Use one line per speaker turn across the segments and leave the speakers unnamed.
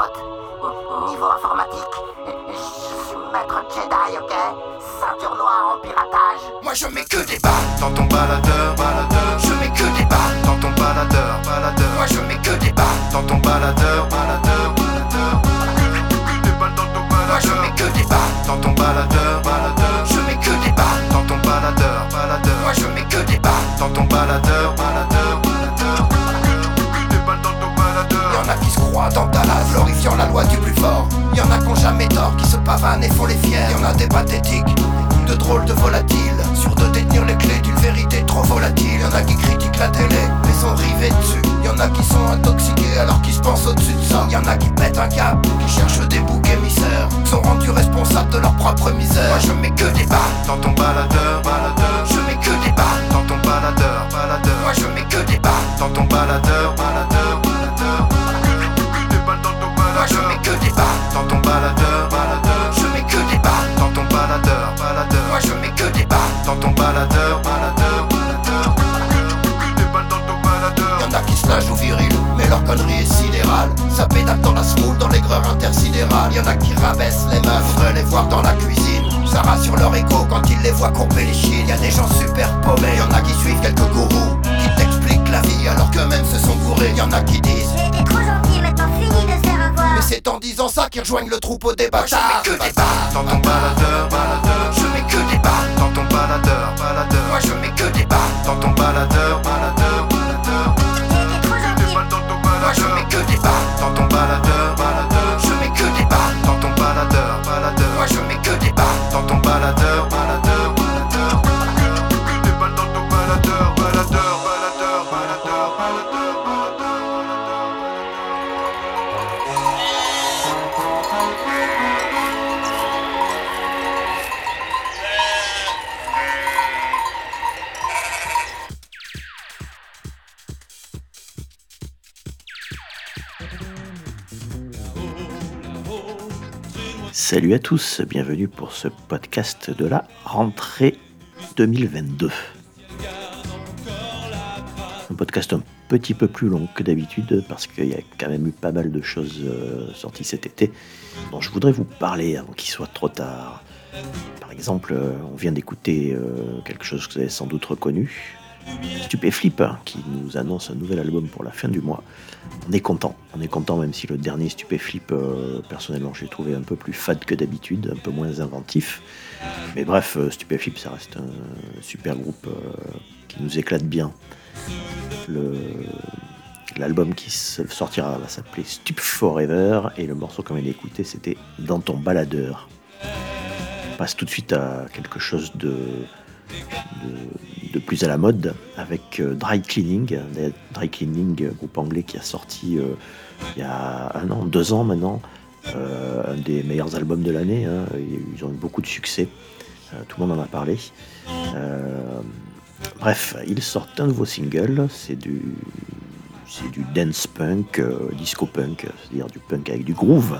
Niveau informatique, je suis maître Jedi, ok? Ceinture noire en piratage.
Moi je mets que des balles dans ton baladeur, baladeur. Je mets que des balles dans ton baladeur, baladeur. Moi je mets que des balles dans ton baladeur, baladeur, baladeur. Dans ton baladeur. Moi je mets que des balles dans ton baladeur, baladeur. Je mets que des balles dans ton baladeur, baladeur. Moi je mets que des balles dans ton baladeur, baladeur, a qui se croient dans Dallas, glorifiant la loi du plus fort. Y'en a qui ont jamais tort, qui se pavanent et font les fiers. Y'en a des pathétiques, de drôles de volatiles, sûrs de détenir les clés d'une vérité trop volatile. Y'en a qui critiquent la télé, mais sont rivés dessus. Y'en a qui sont intoxiqués alors qu'ils se pensent au-dessus de ça. Y'en a qui pètent un câble, qui cherchent des boucs émissaires, sont rendus responsables de leur propre misère. Moi je mets que des balles dans ton baladeur, baladeur. Je mets que des balles dans ton baladeur, baladeur. Moi je mets que des balles dans ton baladeur, baladeur. Dans ton baladeur, baladeur. Je mets que des balles dans ton baladeur, baladeur. Moi je mets que des balles dans ton baladeur, baladeur, baladeur. Que des balles dans ton baladeur. Y'en a qui se la jouent viril, mais leur connerie est sidérale. Ça pédale dans la smoule, dans l'aigreur intersidérale. Y'en a qui rabaissent les meufs, faudrait les voir dans la cuisine. Ça rassure leur écho quand ils les voient courber les chines. Y a des gens super paumés, y'en a qui suivent quelques gourous qui t'expliquent la vie alors qu'eux-mêmes se sont bourrés. Y'en a qui disent c'est en disant ça qu'ils rejoignent le troupeau des bâtards. Je mets que des balles dans ton baladeur, baladeur. Je mets que des balles dans ton baladeur, baladeur. Moi je mets que des balles dans ton baladeur, baladeur, baladeur. Je mets que des balles
Salut à tous, bienvenue pour ce podcast de la rentrée 2022. Un podcast un petit peu plus long que d'habitude parce qu'il y a quand même eu pas mal de choses euh, sorties cet été dont je voudrais vous parler avant qu'il soit trop tard. Par exemple, euh, on vient d'écouter euh, quelque chose que vous avez sans doute reconnu, Stupéflip, hein, qui nous annonce un nouvel album pour la fin du mois. On est content, on est content même si le dernier Stupéflip, euh, personnellement, j'ai trouvé un peu plus fade que d'habitude, un peu moins inventif. Mais bref, euh, Stupéflip, ça reste un super groupe euh, qui nous éclate bien. L'album qui sortira va s'appeler Stup Forever et le morceau qu'on vient d'écouter c'était Dans ton baladeur. On passe tout de suite à quelque chose de, de, plus à la mode avec euh, Dry Cleaning, Dry Cleaning, euh, groupe anglais qui a sorti euh, il y a un an, deux ans maintenant, un des meilleurs albums de l'année. hein. Ils ont eu beaucoup de succès, tout le monde en a parlé. Bref, ils sortent un nouveau single, c'est du, c'est du dance punk, disco punk, c'est-à-dire du punk avec du groove.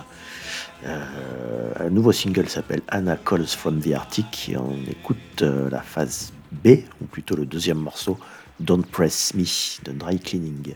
Euh, un nouveau single s'appelle Anna Calls from the Arctic et on écoute euh, la phase B, ou plutôt le deuxième morceau, Don't Press Me de Dry Cleaning.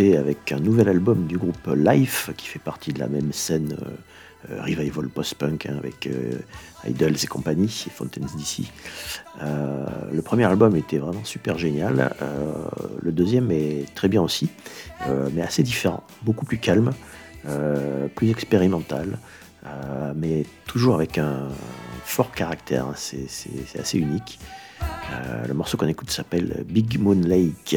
Avec un nouvel album du groupe Life qui fait partie de la même scène euh, euh, revival post-punk hein, avec euh, Idols et compagnie et Fountains DC. Le premier album était vraiment super génial. Le deuxième est très bien aussi, mais assez différent, beaucoup plus calme, plus expérimental, mais toujours avec un fort caractère. hein. C'est assez unique. Le morceau qu'on écoute s'appelle Big Moon Lake.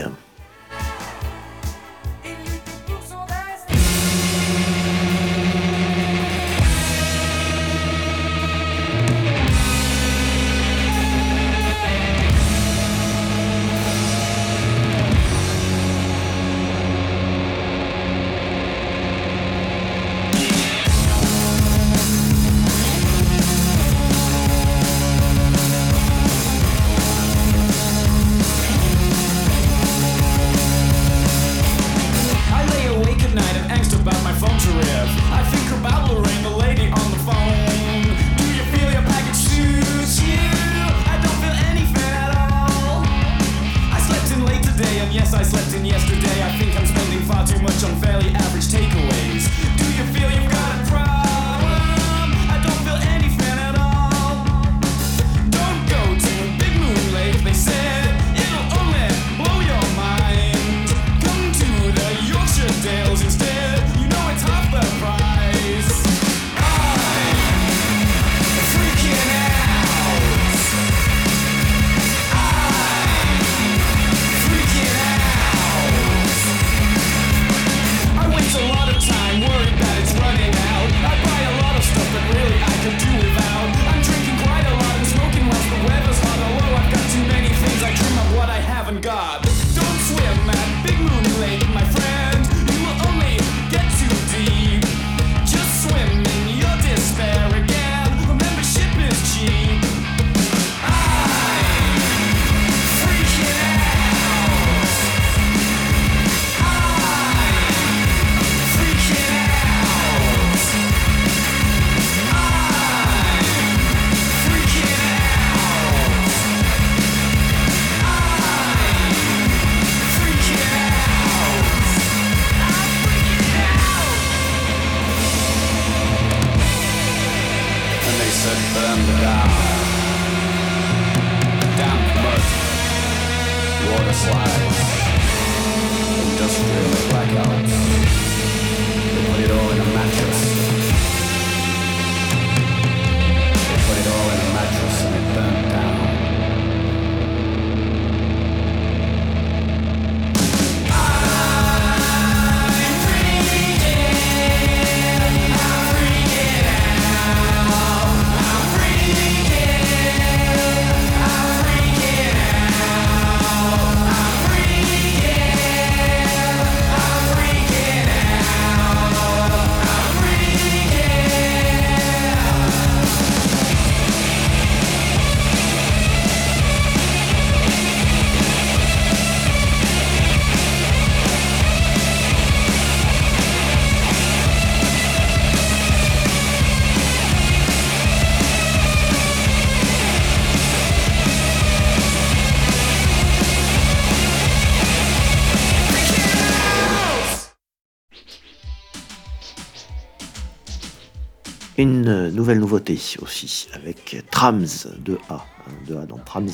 Nouvelle nouveauté aussi avec Trams 2A, hein, 2A dans Trams.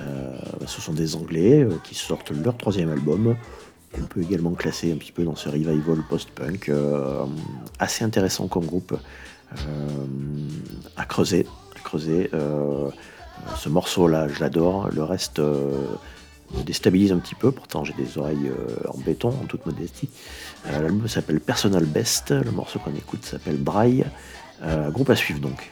Euh, ce sont des Anglais euh, qui sortent leur troisième album, qu'on peut également classer un petit peu dans ce revival post-punk, euh, assez intéressant comme groupe, à creuser, ce morceau-là, je l'adore. Le reste me déstabilise un petit peu. Pourtant, j'ai des oreilles en béton, en toute modestie. L'album s'appelle Personal Best. Le morceau qu'on écoute s'appelle Braille. Euh, groupe à suivre donc.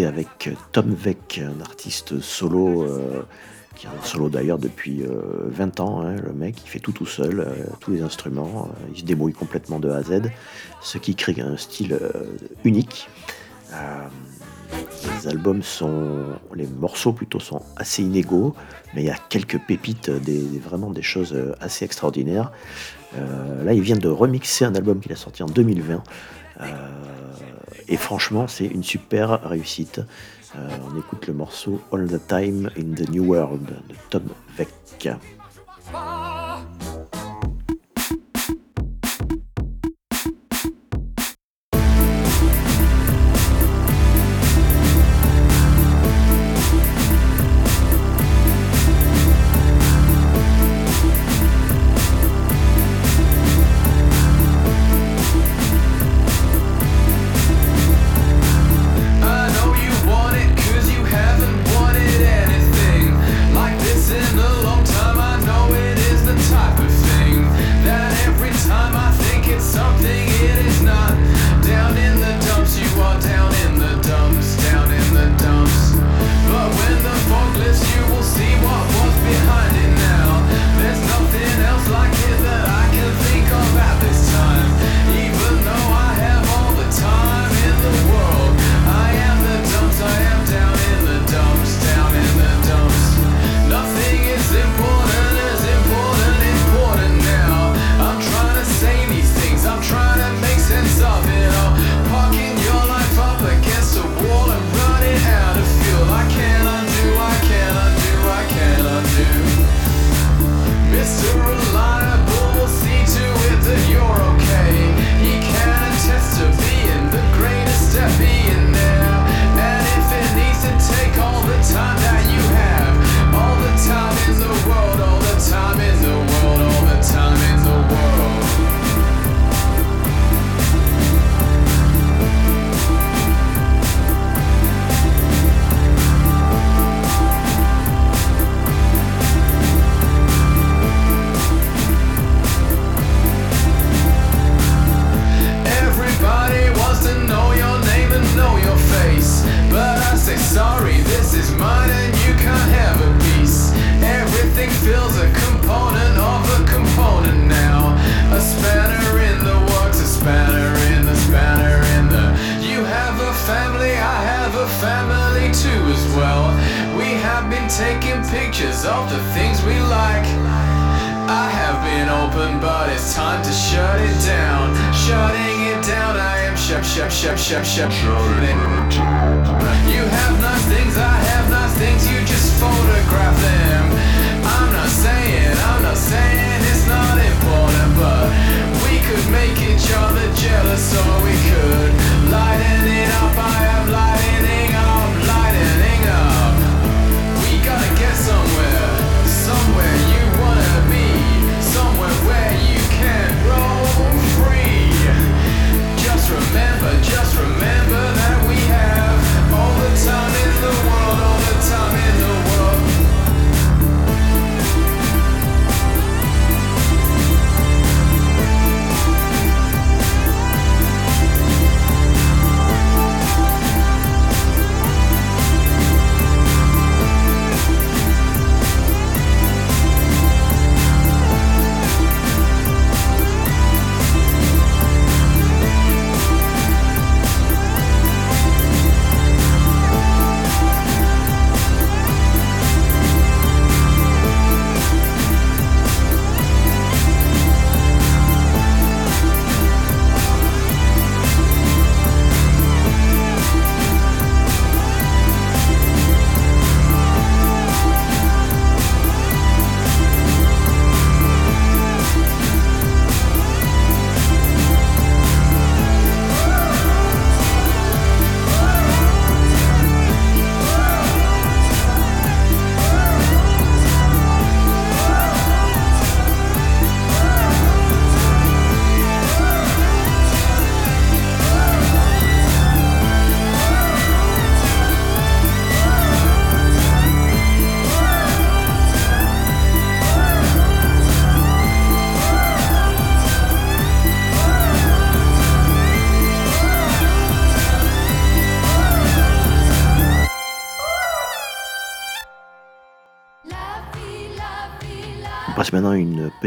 avec euh, Tom Veck, un artiste solo, euh, qui est un solo d'ailleurs depuis euh, 20 ans. Hein, le mec, il fait tout tout seul, tous les instruments, il se débrouille complètement de A à Z, ce qui crée un style unique. les albums sont, les morceaux plutôt sont assez inégaux, mais il y a quelques pépites, des, vraiment des choses assez extraordinaires. là, il vient de remixer un album qu'il a sorti en 2020. Et franchement, c'est une super réussite. Euh, on écoute le morceau All the Time in the New World de Tom Veck.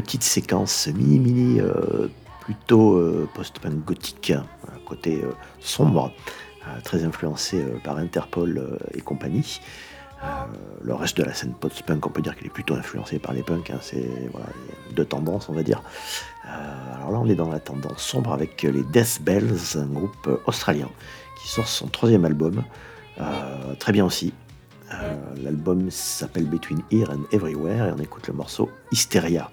Petite séquence mini-mini euh, plutôt euh, post-punk gothique, un côté euh, sombre, très influencé par Interpol et compagnie. Le reste de la scène post-punk, on peut dire qu'il est plutôt influencé par les punks. hein, c'est voilà, deux tendances, on va dire. Alors là, on est dans la tendance sombre avec les Death Bells, un groupe australien qui sort son troisième album. Très bien aussi. L'album s'appelle Between Here and Everywhere et on écoute le morceau Hysteria.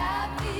Happy. you.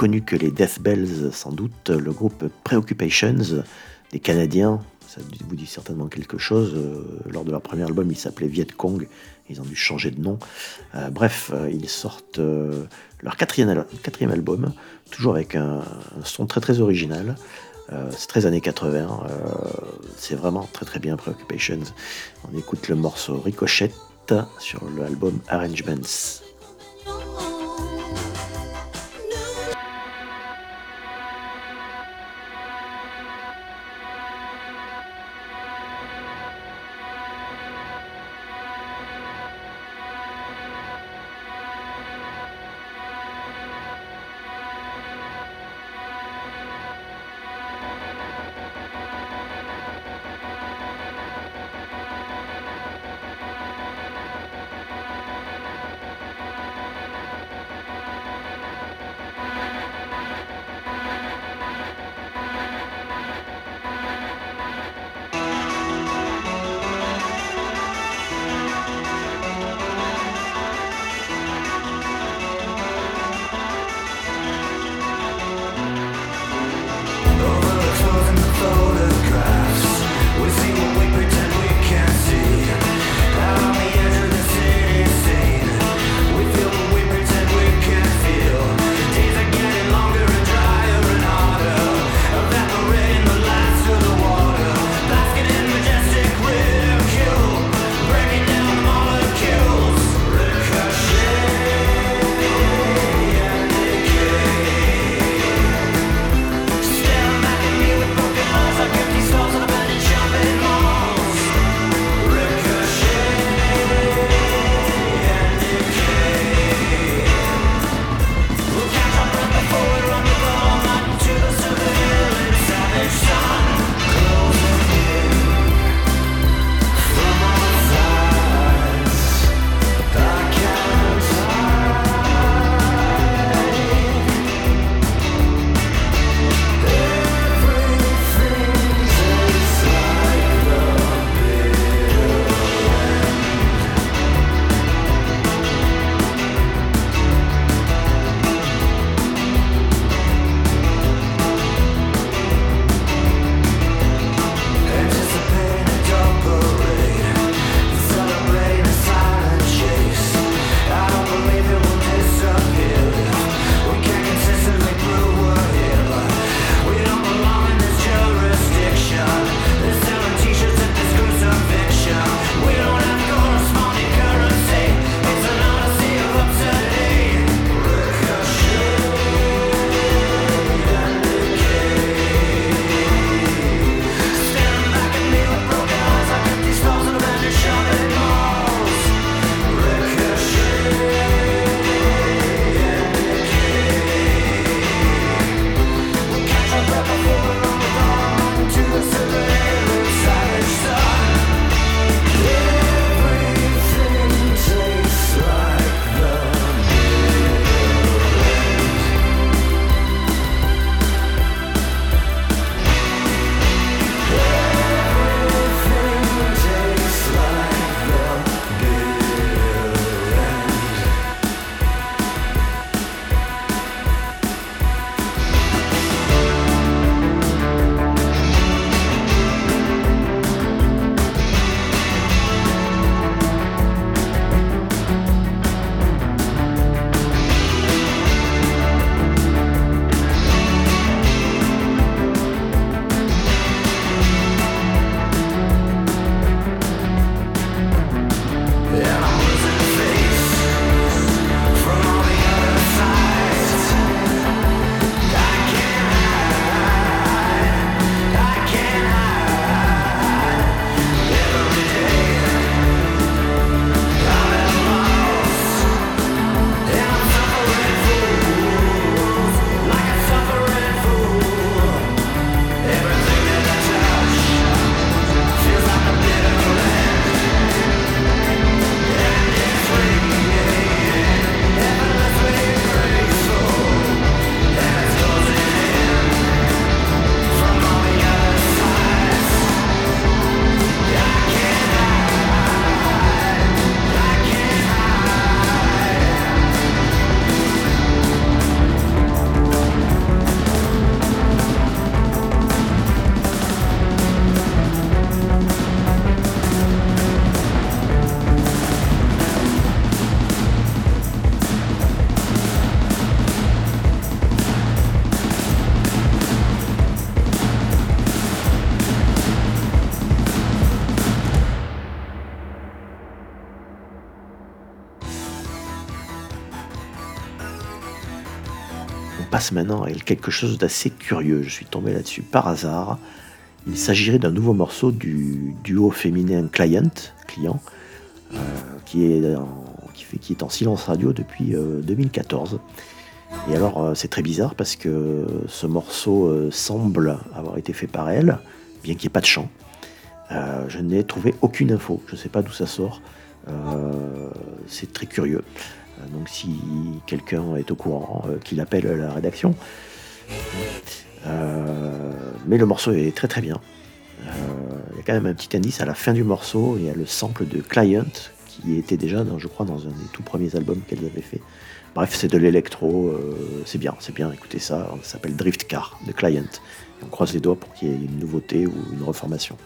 Connu que les Death Bells, sans doute, le groupe Preoccupations des Canadiens, ça vous dit certainement quelque chose. euh, Lors de leur premier album, ils s'appelaient Viet Cong, ils ont dû changer de nom. Euh, bref, euh, ils sortent leur quatrième, al- quatrième album, toujours avec un, son très très original. C'est très années 80, euh, c'est vraiment très très bien Preoccupations. On écoute le morceau Ricochet sur l'album Arrangements. Maintenant à quelque chose d'assez curieux. Je suis tombé là-dessus par hasard. Il s'agirait d'un nouveau morceau du duo féminin Client, client euh, qui, est en, qui, fait, qui est en silence radio depuis 2014. Et alors, euh, c'est très bizarre parce que ce morceau euh, semble avoir été fait par elle, bien qu'il n'y ait pas de chant. Euh, je n'ai trouvé aucune info, je ne sais pas d'où ça sort. c'est très curieux. Donc, si quelqu'un est au courant, qu'il appelle la rédaction. mais le morceau est très très bien. Il y a quand même un petit indice à la fin du morceau, il y a le sample de Client qui était déjà, je crois, dans un des tout premiers albums qu'elles avaient fait. Bref, c'est de l'électro, euh, c'est bien, c'est bien, écoutez ça, ça s'appelle Drift Car de Client. on croise les doigts pour qu'il y ait une nouveauté ou une reformation.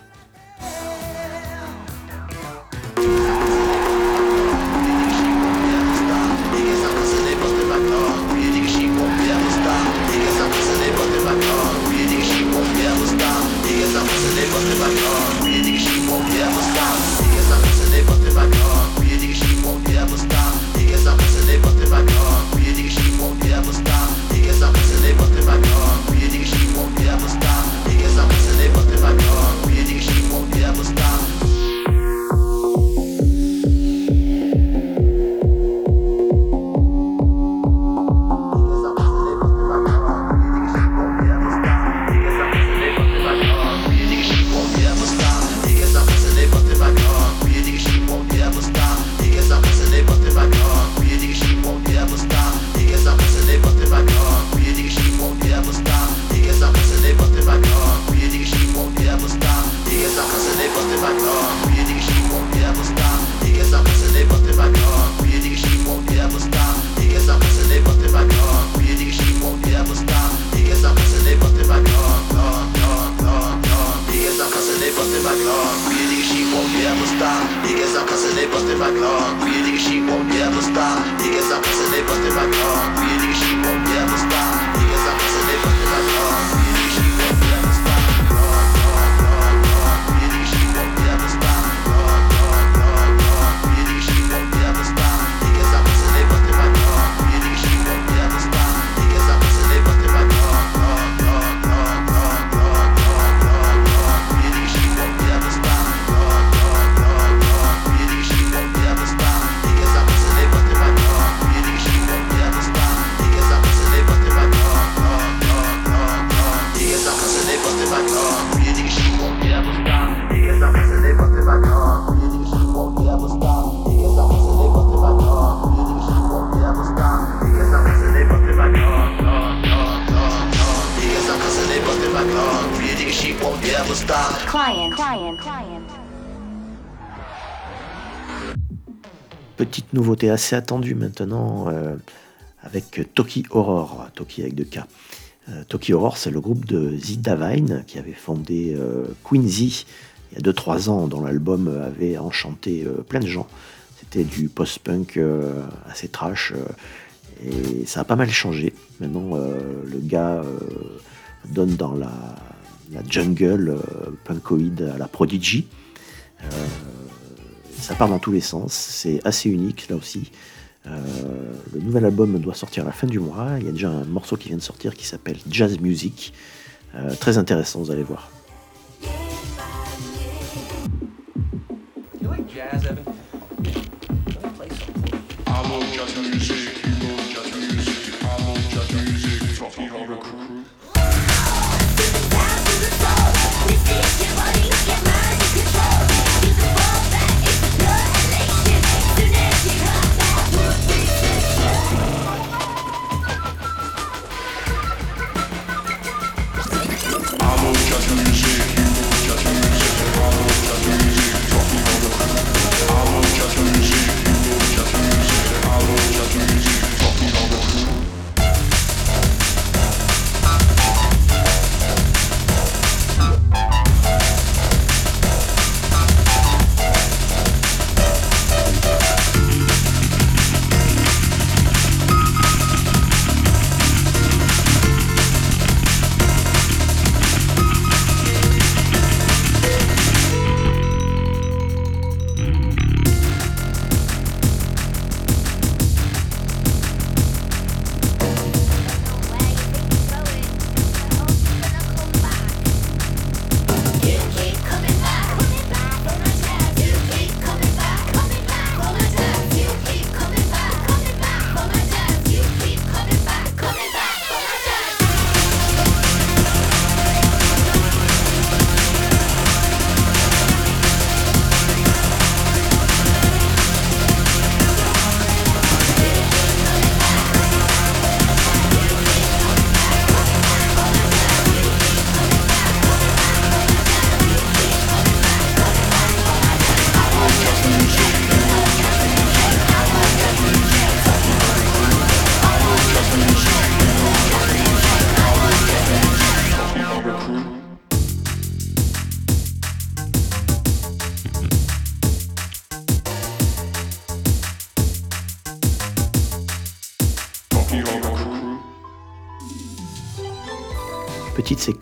Nouveauté assez attendue maintenant euh, avec Toki Horror, Toki avec deux K. Euh, Toki Horror, c'est le groupe de Z Davine qui avait fondé euh, Quincy il y a 2-3 ans, dont l'album avait enchanté plein de gens. C'était du post-punk assez trash et ça a pas mal changé. Maintenant, le gars donne dans la, jungle punkoïde à la Prodigy ça part dans tous les sens, c'est assez unique là aussi. Euh, le nouvel album doit sortir à la fin du mois. Il y a déjà un morceau qui vient de sortir qui s'appelle Jazz Music. Euh, très intéressant, vous allez voir.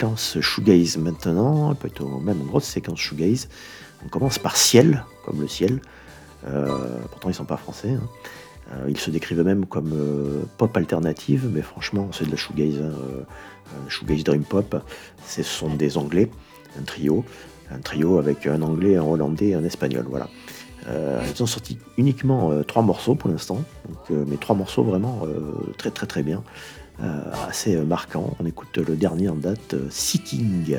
Séquence shoegaze maintenant, plutôt même une grosse séquence shoegaze. On commence par ciel, comme le ciel. Euh, pourtant, ils sont pas français. hein. Euh, ils se décrivent eux-mêmes comme euh, pop alternative, mais franchement, c'est de la shoegaze. hein, shoegaze dream pop. Ce sont des Anglais, un trio, un trio avec un Anglais, un Hollandais, un Espagnol. Voilà. Ils ont sorti uniquement trois morceaux pour l'instant, mais trois morceaux vraiment très très très bien, assez euh, marquants. On écoute le dernier en date, euh, Seeking.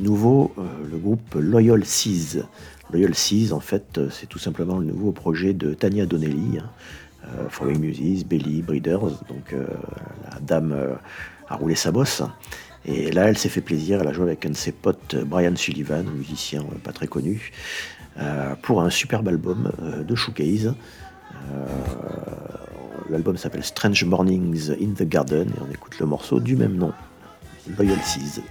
Nouveau, euh, le groupe Loyal Seas. Loyal Seas, en fait, euh, c'est tout simplement le nouveau projet de Tania Donnelly, hein, euh, Following Muses, Belly, Breeders. Donc euh, la dame a roulé sa bosse. Et là, elle s'est fait plaisir. Elle a joué avec un de ses potes, Brian Sullivan, musicien pas très connu, pour un superbe album de shoegaze. L'album s'appelle Strange Mornings in the Garden et on écoute le morceau du même nom, Loyal Seas.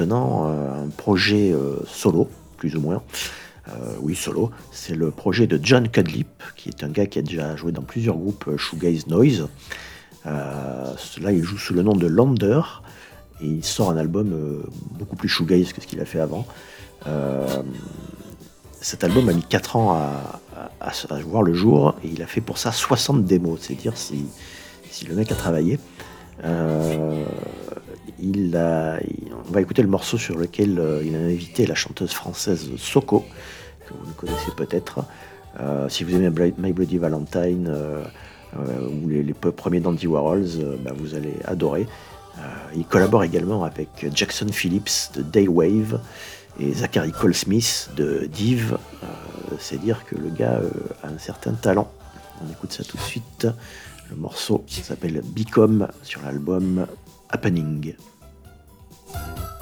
Maintenant à un projet euh, solo, plus ou moins. Euh, oui, solo. C'est le projet de John Cudlip, qui est un gars qui a déjà joué dans plusieurs groupes euh, Shoegaze Noise. Euh, là, il joue sous le nom de Lander et il sort un album euh, beaucoup plus shoegaze que ce qu'il a fait avant. Euh, cet album a mis 4 ans à, voir le jour et il a fait pour ça 60 démos. C'est dire si, le mec a travaillé. Euh, on va écouter le morceau sur lequel euh, il a invité la chanteuse française Soko, que vous connaissez peut-être. Euh, si vous aimez My Bloody Valentine euh, ou les, premiers d'Andy Warhols, bah, vous allez adorer. Il collabore également avec Jackson Phillips de Daywave et Zachary Cole Smith de Div. C'est dire que le gars a un certain talent. On écoute ça tout de suite. Le morceau s'appelle Become sur l'album Happening.
何?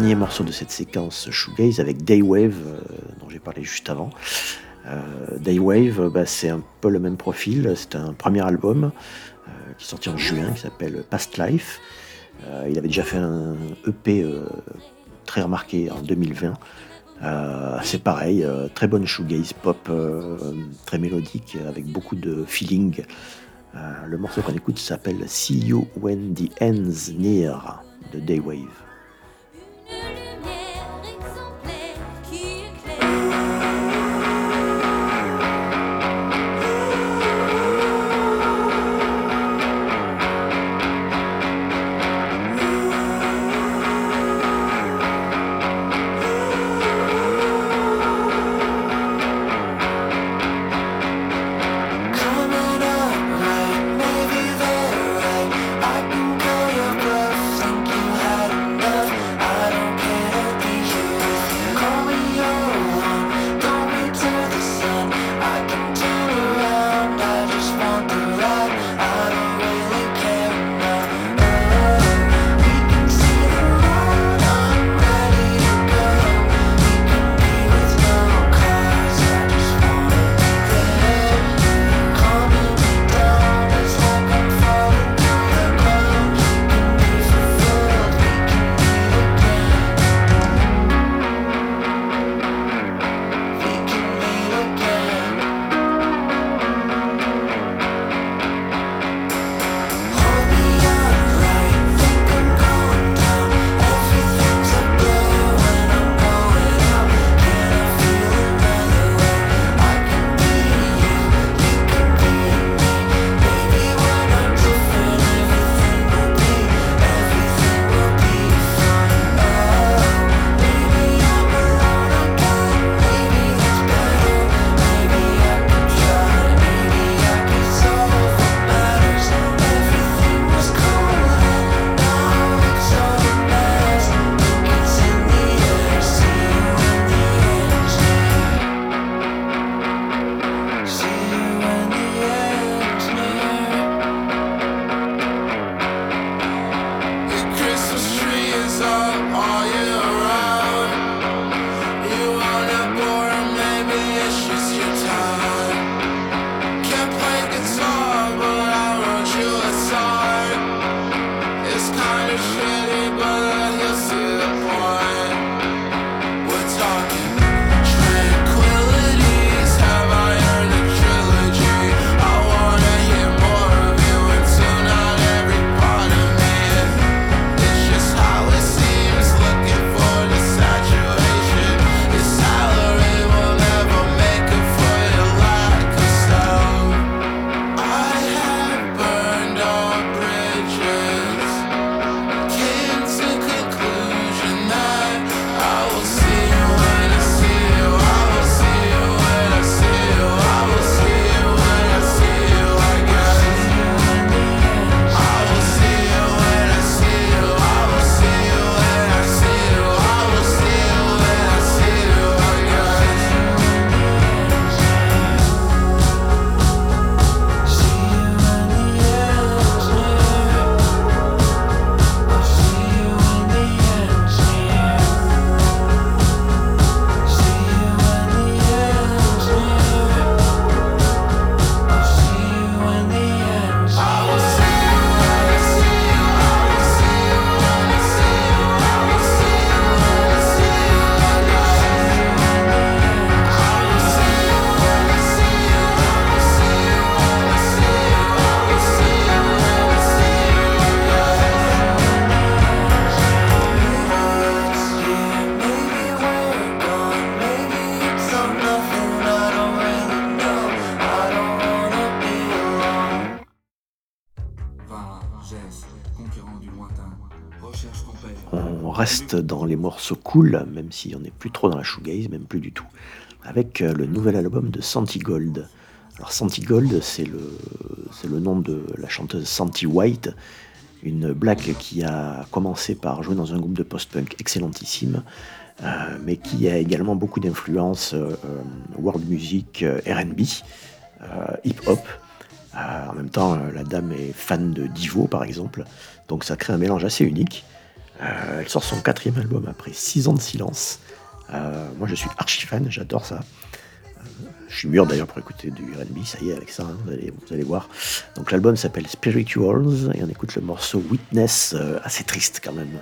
dernier morceau de cette séquence shoegaze avec Daywave, euh, dont j'ai parlé juste avant. Euh, Daywave, euh, bah, c'est un peu le même profil. C'est un premier album euh, qui est sorti en juin, qui s'appelle Past Life. Euh, il avait déjà fait un EP très remarqué en 2020. c'est pareil, très bonne shoegaze pop, très mélodique, avec beaucoup de feeling. le morceau qu'on écoute s'appelle See You When the Ends Near de Daywave.
Thank you.
dans les morceaux cool, même si on n'est plus trop dans la shoegaze, même plus du tout, avec euh, le nouvel album de Santi Gold. Alors Santi Gold, c'est le, le nom de la chanteuse Santi White, une black qui a commencé par jouer dans un groupe de post-punk excellentissime, euh, mais qui a également beaucoup d'influences euh, world music, RB, hip-hop. en même temps, la dame est fan de Divo, par exemple, donc ça crée un mélange assez unique
elle sort son quatrième album après six ans de silence. Euh, moi, je suis archi fan, j'adore ça. Euh, je suis mûr d'ailleurs pour écouter du R&B, ça y est, avec ça, hein, vous, allez, voir. Donc l'album s'appelle Spirituals et on écoute le morceau Witness, euh, assez triste quand même.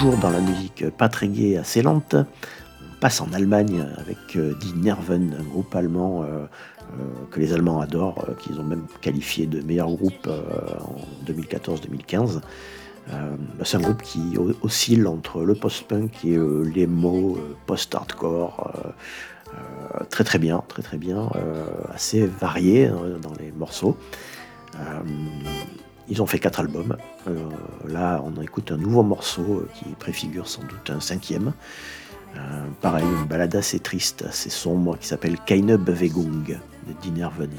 Dans la musique pas très gaie, assez lente, on passe en Allemagne avec euh, Die Nerven, un groupe allemand euh, euh, que les Allemands adorent, qu'ils ont même qualifié de meilleur groupe en 2014-2015. Euh, c'est un groupe qui oscille entre le post-punk et euh, les mots post-hardcore. très très bien, très très bien, assez varié euh, dans les morceaux. Ils ont fait quatre albums. Euh, là, on écoute un nouveau morceau euh, qui préfigure sans doute un cinquième. Euh, pareil, une balade assez triste, assez sombre, qui s'appelle Keine Bewegung de Die Nerven.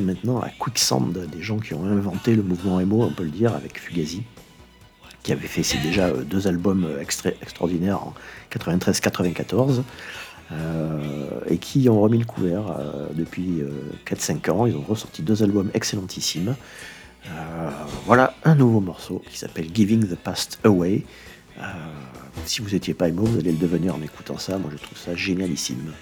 Maintenant à Quicksand, des gens qui ont inventé le mouvement emo, on peut le dire, avec Fugazi, qui avait fait c'est déjà euh, deux albums euh, extra- extraordinaires en 93-94, euh, et qui ont remis le couvert depuis euh, 4-5 ans. Ils ont ressorti deux albums excellentissimes. Voilà un nouveau morceau qui s'appelle Giving the Past Away. Si vous n'étiez pas emo, vous allez le devenir en écoutant ça. Moi, je trouve ça génialissime.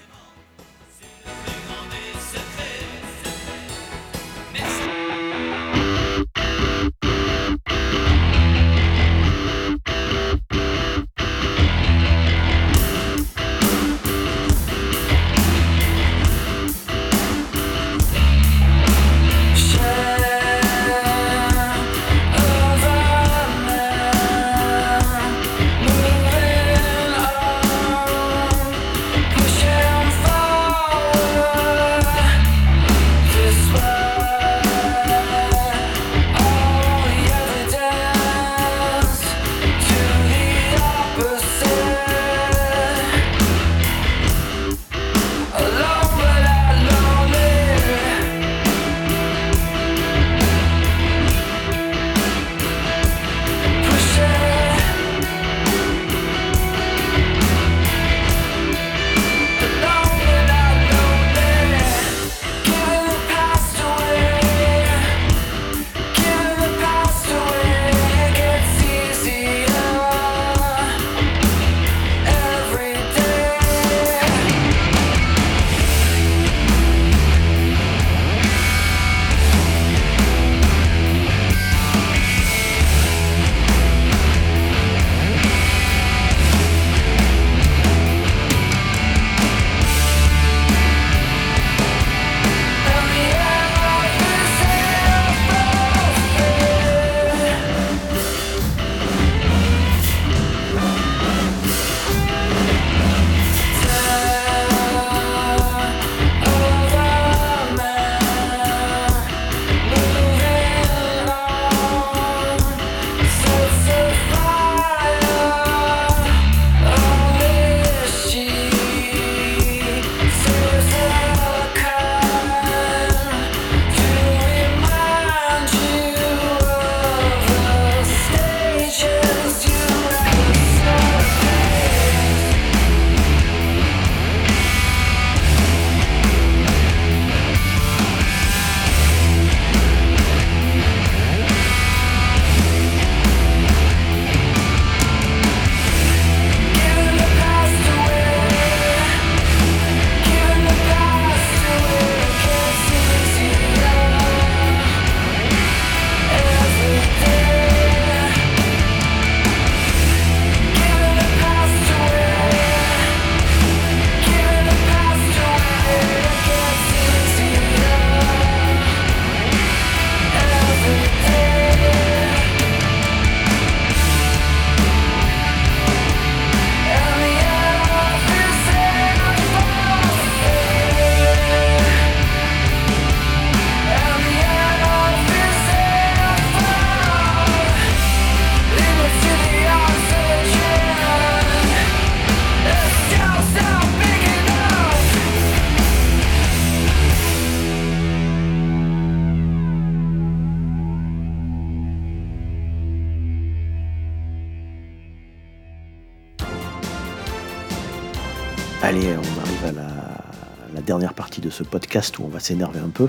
Où on va s'énerver un peu.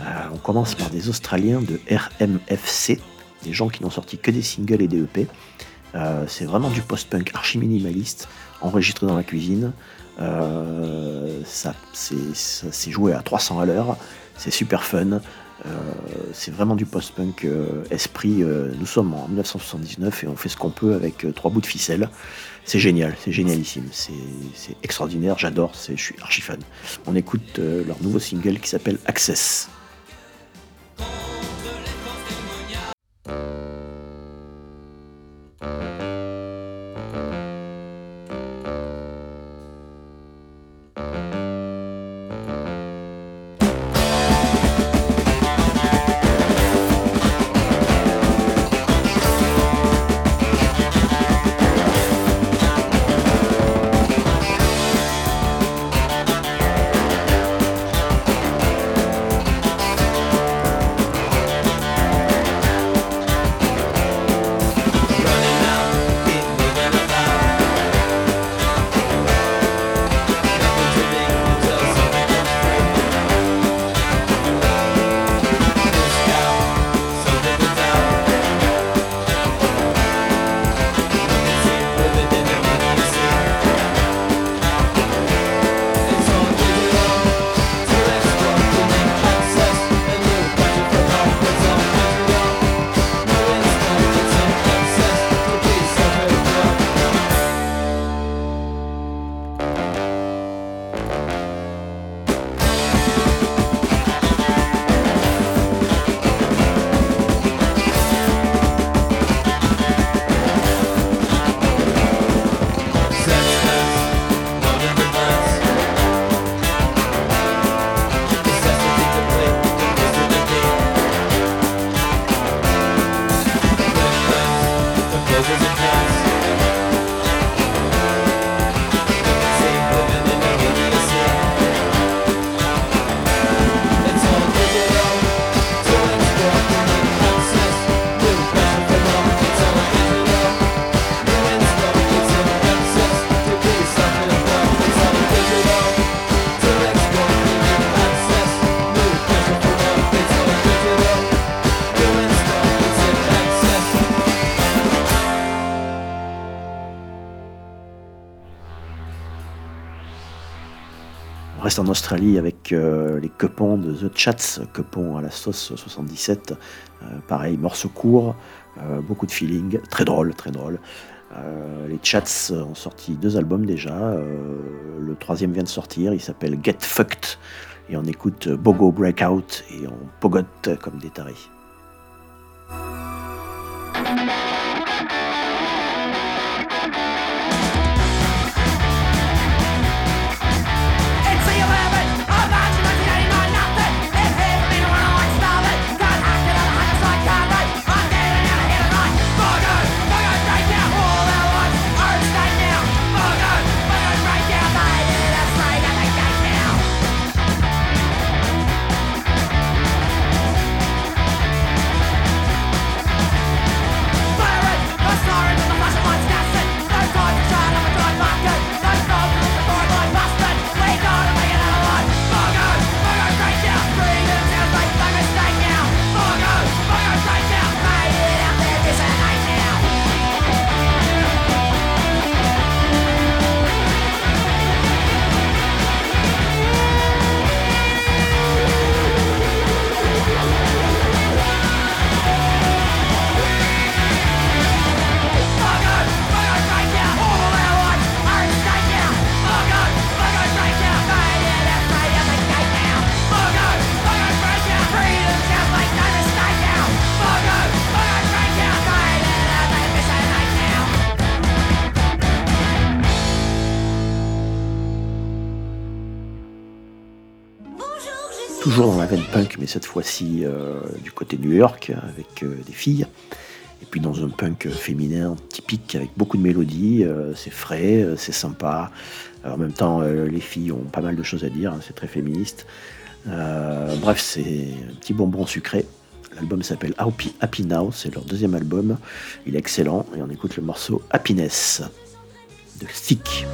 Euh, on commence par des Australiens de RMFC, des gens qui n'ont sorti que des singles et des EP. Euh, c'est vraiment du post-punk archi minimaliste, enregistré dans la cuisine. Euh, ça, c'est, joué à 300 à l'heure. C'est super fun. C'est vraiment du post-punk esprit. nous sommes en 1979 et on fait ce qu'on peut avec trois bouts de ficelle. C'est génial, c'est génialissime, c'est, extraordinaire, j'adore, je suis archi fan. On écoute euh, leur nouveau single qui s'appelle. Access
en Australie avec euh, les Quepons de The Chats, Quepons à la sauce 77. Euh, pareil, morceau court, euh, beaucoup de feeling, très drôle, très drôle. Les Chats ont sorti deux albums déjà. le troisième vient de sortir, il s'appelle Get Fucked. Et on écoute Bogo Breakout et on pogote comme des tarés. Mais cette fois-ci euh, du côté New York, avec euh, des filles. Et puis dans un punk féminin typique, avec beaucoup de mélodies. euh, c'est frais, c'est sympa. En même temps, les filles ont pas mal de choses à dire, hein, c'est très féministe. Bref, c'est un petit bonbon sucré. L'album s'appelle Happy, Happy Now, c'est leur deuxième album. Il est excellent et on écoute le morceau Happiness de Stick.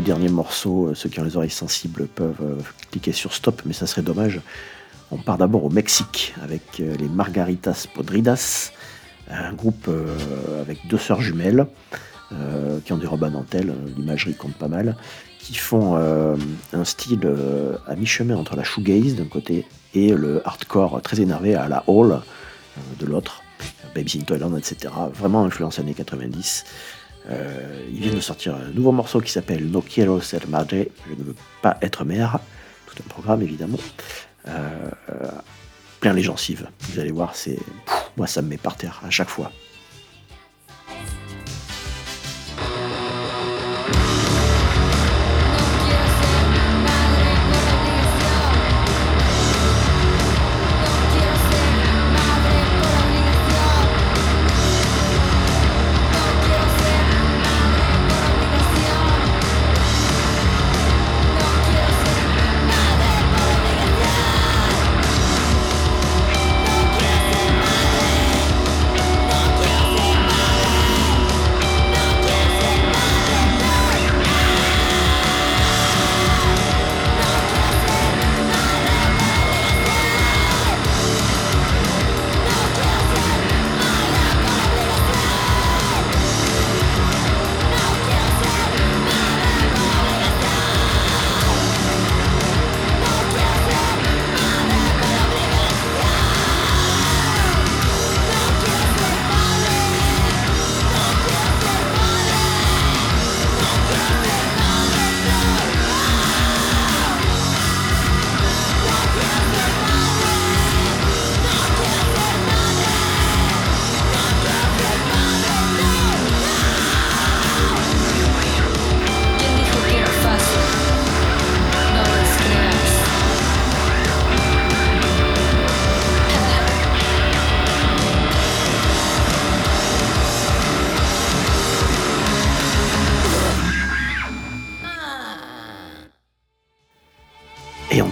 Deux derniers morceaux, euh, ceux qui ont les oreilles sensibles peuvent euh, cliquer sur stop, mais ça serait dommage. On part d'abord au Mexique avec euh, les Margaritas Podridas, un groupe avec deux sœurs jumelles qui ont des robes à dentelle, l'imagerie compte pas mal, qui font un style à mi-chemin entre la shoegaze d'un côté et le hardcore très énervé à la hall de l'autre.
Babes in Toyland, etc. Vraiment influence années 90. Euh, ils viennent de sortir un nouveau morceau qui s'appelle No Quiero Ser Madre, je ne veux pas être mère. Tout un programme évidemment. Euh, euh, plein les gencives. Vous allez voir, c'est. Moi ça me met par terre à chaque fois.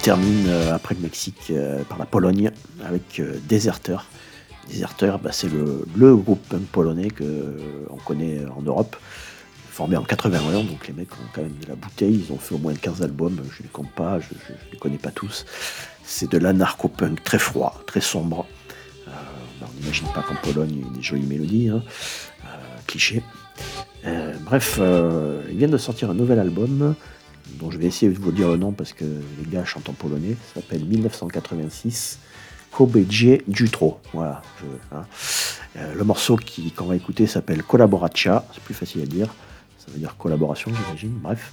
Termine euh, après le Mexique euh, par la Pologne avec euh, Deserter. Deserter, bah, c'est le, groupe punk polonais que euh, on connaît en Europe, formé en 81, donc les mecs ont quand même de la bouteille, ils ont fait au moins 15 albums, je ne les compte pas, je ne les connais pas tous. C'est de l'anarcho-punk très froid, très sombre. On n'imagine pas qu'en Pologne il y ait des jolies mélodies, hein. Cliché. Euh, bref, ils viennent de sortir un nouvel album dont je vais essayer de vous dire le nom parce que les gars chantent en polonais. Ça s'appelle 1986 Kobedzie Jutro. Voilà. je- hein. Euh, le morceau qu'on va écouter s'appelle Collaboratia. C'est plus facile à dire. Ça veut dire collaboration, j'imagine. Bref.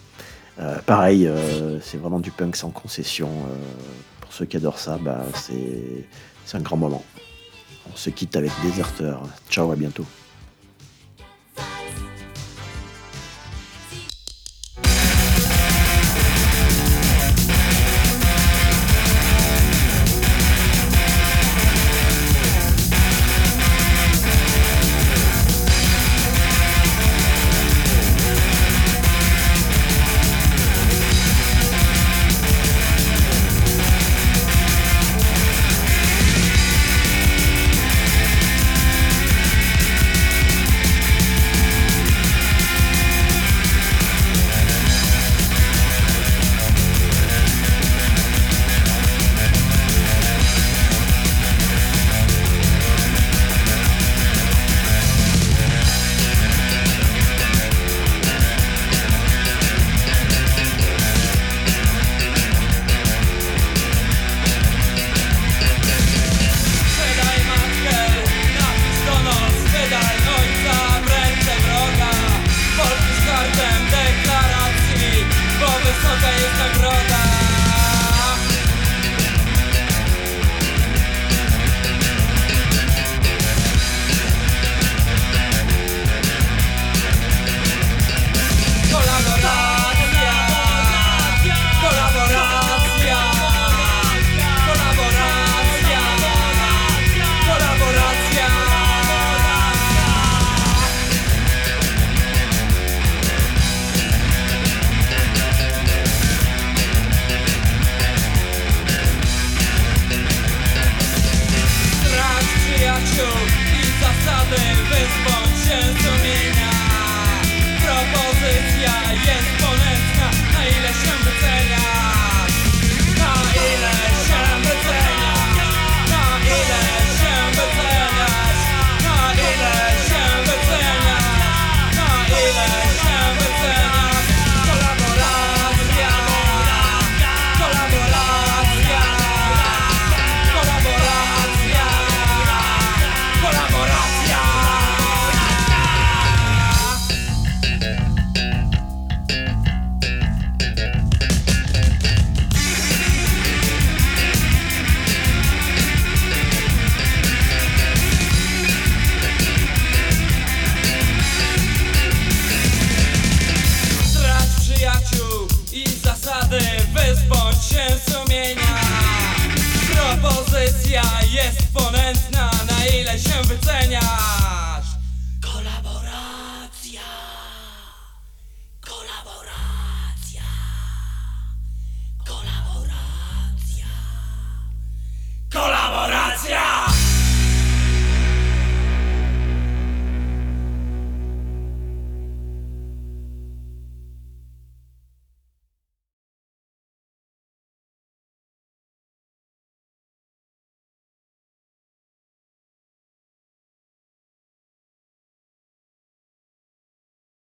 Euh, pareil, euh, c'est vraiment du punk sans concession. Pour ceux qui adorent ça, bah, c'est c'est un grand moment. On se quitte avec Deserter. Ciao, à bientôt.